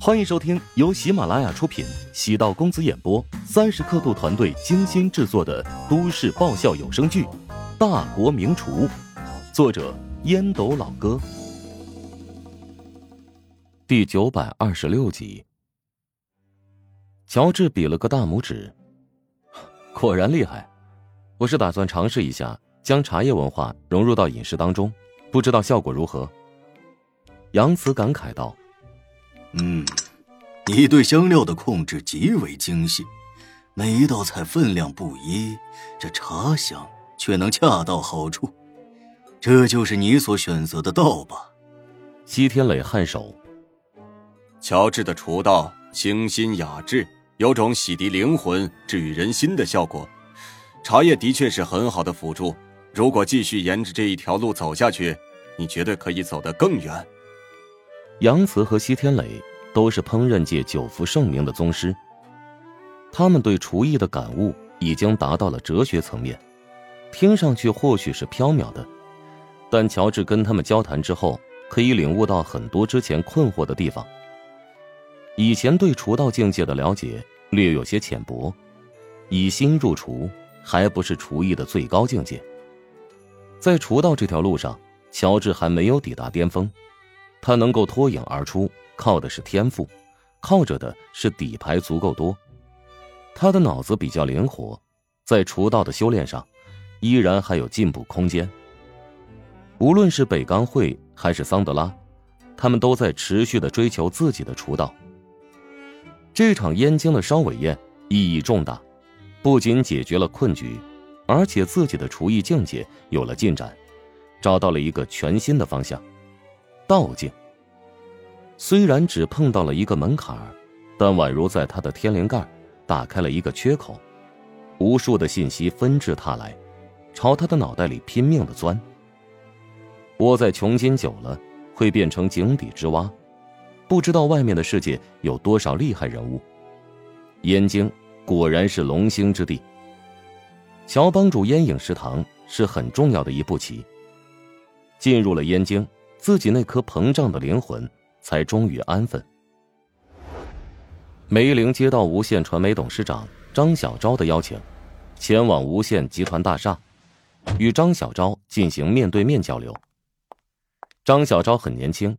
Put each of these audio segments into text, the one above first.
欢迎收听由喜马拉雅出品、喜道公子演播、三十刻度团队精心制作的都市爆笑有声剧《大国名厨》，作者烟斗老哥，第九百二十六集。乔治比了个大拇指，果然厉害。我是打算尝试一下将茶叶文化融入到饮食当中，不知道效果如何。杨慈感慨道。嗯，你对香料的控制极为精细，每一道菜分量不一，这茶香却能恰到好处。这就是你所选择的道吧？西天磊颔首。乔治的厨道清新雅致，有种洗涤灵魂、治愈人心的效果。茶叶的确是很好的辅助，如果继续沿着这一条路走下去，你绝对可以走得更远。杨慈和西天磊都是烹饪界久负盛名的宗师，他们对厨艺的感悟已经达到了哲学层面，听上去或许是缥缈的，但乔治跟他们交谈之后，可以领悟到很多之前困惑的地方。以前对厨道境界的了解略有些浅薄，以心入厨还不是厨艺的最高境界，在厨道这条路上，乔治还没有抵达巅峰。他能够脱颖而出，靠的是天赋，靠着的是底牌足够多。他的脑子比较灵活，在厨道的修炼上，依然还有进步空间。无论是北钢会还是桑德拉，他们都在持续的追求自己的厨道。这场燕京的烧尾宴意义重大，不仅解决了困局，而且自己的厨艺境界有了进展，找到了一个全新的方向。道境虽然只碰到了一个门槛儿但宛如在他的天灵盖打开了一个缺口，无数的信息纷至沓来，朝他的脑袋里拼命的钻。窝在穷津久了，会变成井底之蛙，不知道外面的世界有多少厉害人物。燕京果然是龙兴之地。乔帮主烟影食堂是很重要的一步棋。进入了燕京。自己那颗膨胀的灵魂才终于安分。梅玲接到无线传媒董事长张小昭的邀请，前往无线集团大厦，与张小昭进行面对面交流。张小昭很年轻，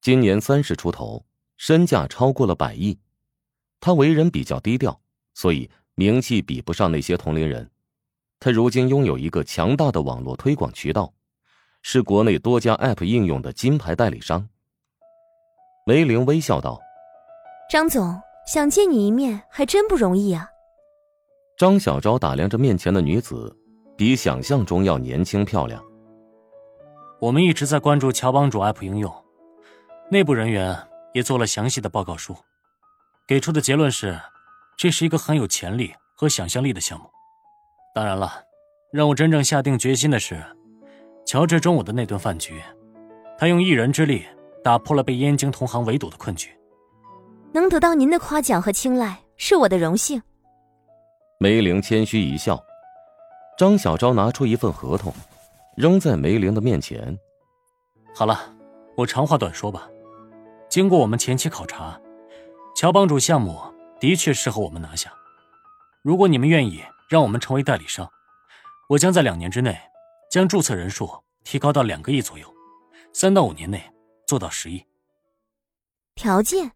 今年三十出头，身价超过了百亿。他为人比较低调，所以名气比不上那些同龄人。他如今拥有一个强大的网络推广渠道。是国内多家 App 应用的金牌代理商。梅玲微笑道：“张总，想见你一面还真不容易啊。”张小昭打量着面前的女子，比想象中要年轻漂亮。我们一直在关注乔帮主 App 应用，内部人员也做了详细的报告书，给出的结论是，这是一个很有潜力和想象力的项目。当然了，让我真正下定决心的是。乔治中午的那顿饭局，他用一人之力打破了被燕京同行围堵的困局。能得到您的夸奖和青睐，是我的荣幸。梅玲谦虚一笑，张小昭拿出一份合同，扔在梅玲的面前。好了，我长话短说吧。经过我们前期考察，乔帮主项目的确适合我们拿下。如果你们愿意让我们成为代理商，我将在两年之内。将注册人数提高到两个亿左右，三到五年内做到十亿。条件？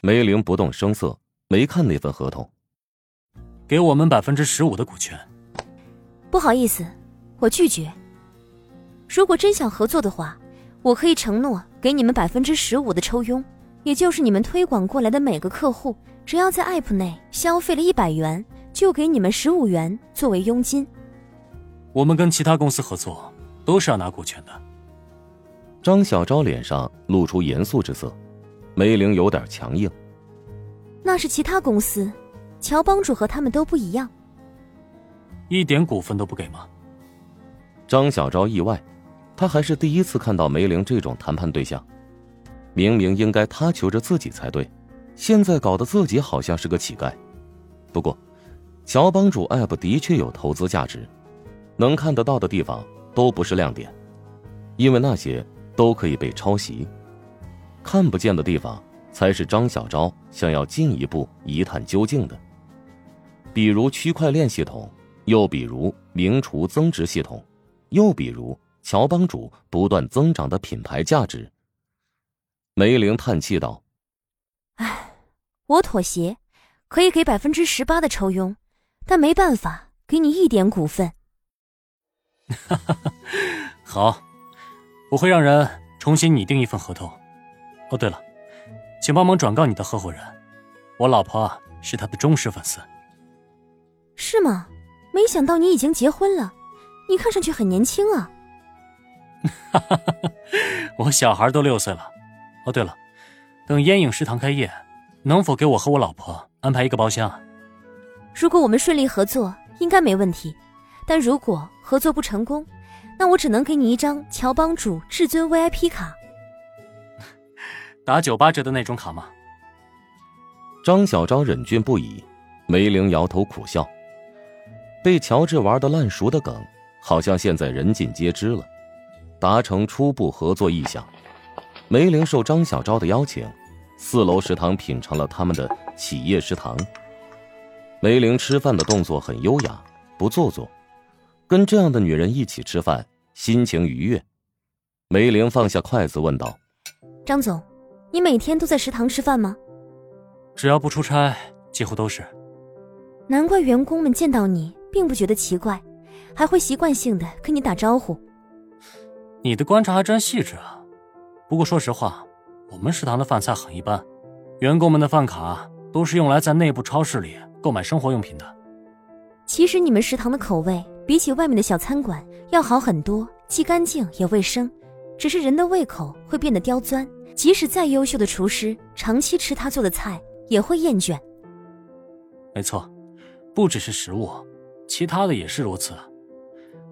梅玲不动声色，没看那份合同。给我们百分之十五的股权。不好意思，我拒绝。如果真想合作的话，我可以承诺给你们百分之十五的抽佣，也就是你们推广过来的每个客户，只要在 App 内消费了一百元，就给你们十五元作为佣金。我们跟其他公司合作，都是要拿股权的。张小昭脸上露出严肃之色，梅玲有点强硬。那是其他公司，乔帮主和他们都不一样。一点股份都不给吗？张小昭意外，他还是第一次看到梅玲这种谈判对象。明明应该他求着自己才对，现在搞得自己好像是个乞丐。不过，乔帮主 App 的确有投资价值。能看得到的地方都不是亮点，因为那些都可以被抄袭；看不见的地方才是张小昭想要进一步一探究竟的。比如区块链系统，又比如名厨增值系统，又比如乔帮主不断增长的品牌价值。梅玲叹气道：“唉，我妥协，可以给百分之十八的抽佣，但没办法给你一点股份。” 好，我会让人重新拟定一份合同。哦，对了，请帮忙转告你的合伙人，我老婆是他的忠实粉丝。是吗？没想到你已经结婚了，你看上去很年轻啊。哈哈哈！我小孩都六岁了。哦，对了，等烟影食堂开业，能否给我和我老婆安排一个包厢？如果我们顺利合作，应该没问题。但如果合作不成功，那我只能给你一张乔帮主至尊 VIP 卡。打九八折的那种卡吗？张小昭忍俊不已，梅玲摇头苦笑。被乔治玩的烂熟的梗，好像现在人尽皆知了。达成初步合作意向，梅玲受张小昭的邀请，四楼食堂品尝了他们的企业食堂。梅玲吃饭的动作很优雅，不做作，跟这样的女人一起吃饭，心情愉悦。梅玲放下筷子问道：“张总，你每天都在食堂吃饭吗？”“只要不出差，几乎都是。”“难怪员工们见到你。”并不觉得奇怪，还会习惯性的跟你打招呼。你的观察还真细致啊。不过说实话，我们食堂的饭菜很一般，员工们的饭卡都是用来在内部超市里购买生活用品的。其实你们食堂的口味比起外面的小餐馆要好很多，既干净也卫生。只是人的胃口会变得刁钻，即使再优秀的厨师，长期吃他做的菜也会厌倦。没错，不只是食物。其他的也是如此，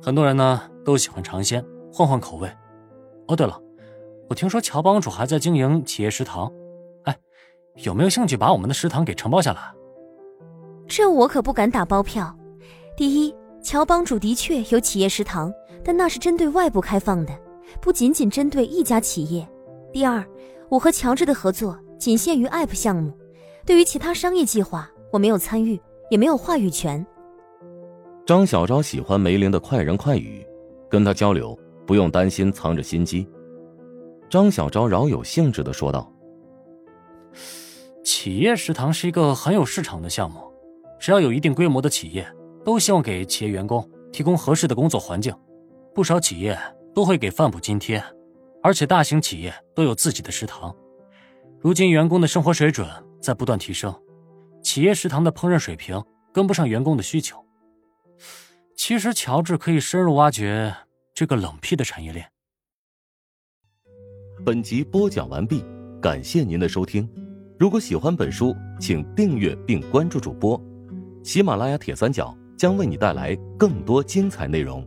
很多人呢都喜欢尝鲜，换换口味。哦，对了，我听说乔帮主还在经营企业食堂，哎，有没有兴趣把我们的食堂给承包下来？这我可不敢打包票。第一，乔帮主的确有企业食堂，但那是针对外部开放的，不仅仅针对一家企业。第二，我和乔治的合作仅限于 App 项目，对于其他商业计划，我没有参与，也没有话语权。张小昭喜欢梅玲的快人快语，跟他交流不用担心藏着心机。张小昭饶有兴致的说道：“企业食堂是一个很有市场的项目，只要有一定规模的企业，都希望给企业员工提供合适的工作环境。不少企业都会给饭补津贴，而且大型企业都有自己的食堂。如今员工的生活水准在不断提升，企业食堂的烹饪水平跟不上员工的需求。”其实，乔治可以深入挖掘这个冷僻的产业链。本集播讲完毕，感谢您的收听。如果喜欢本书，请订阅并关注主播。喜马拉雅铁三角将为你带来更多精彩内容。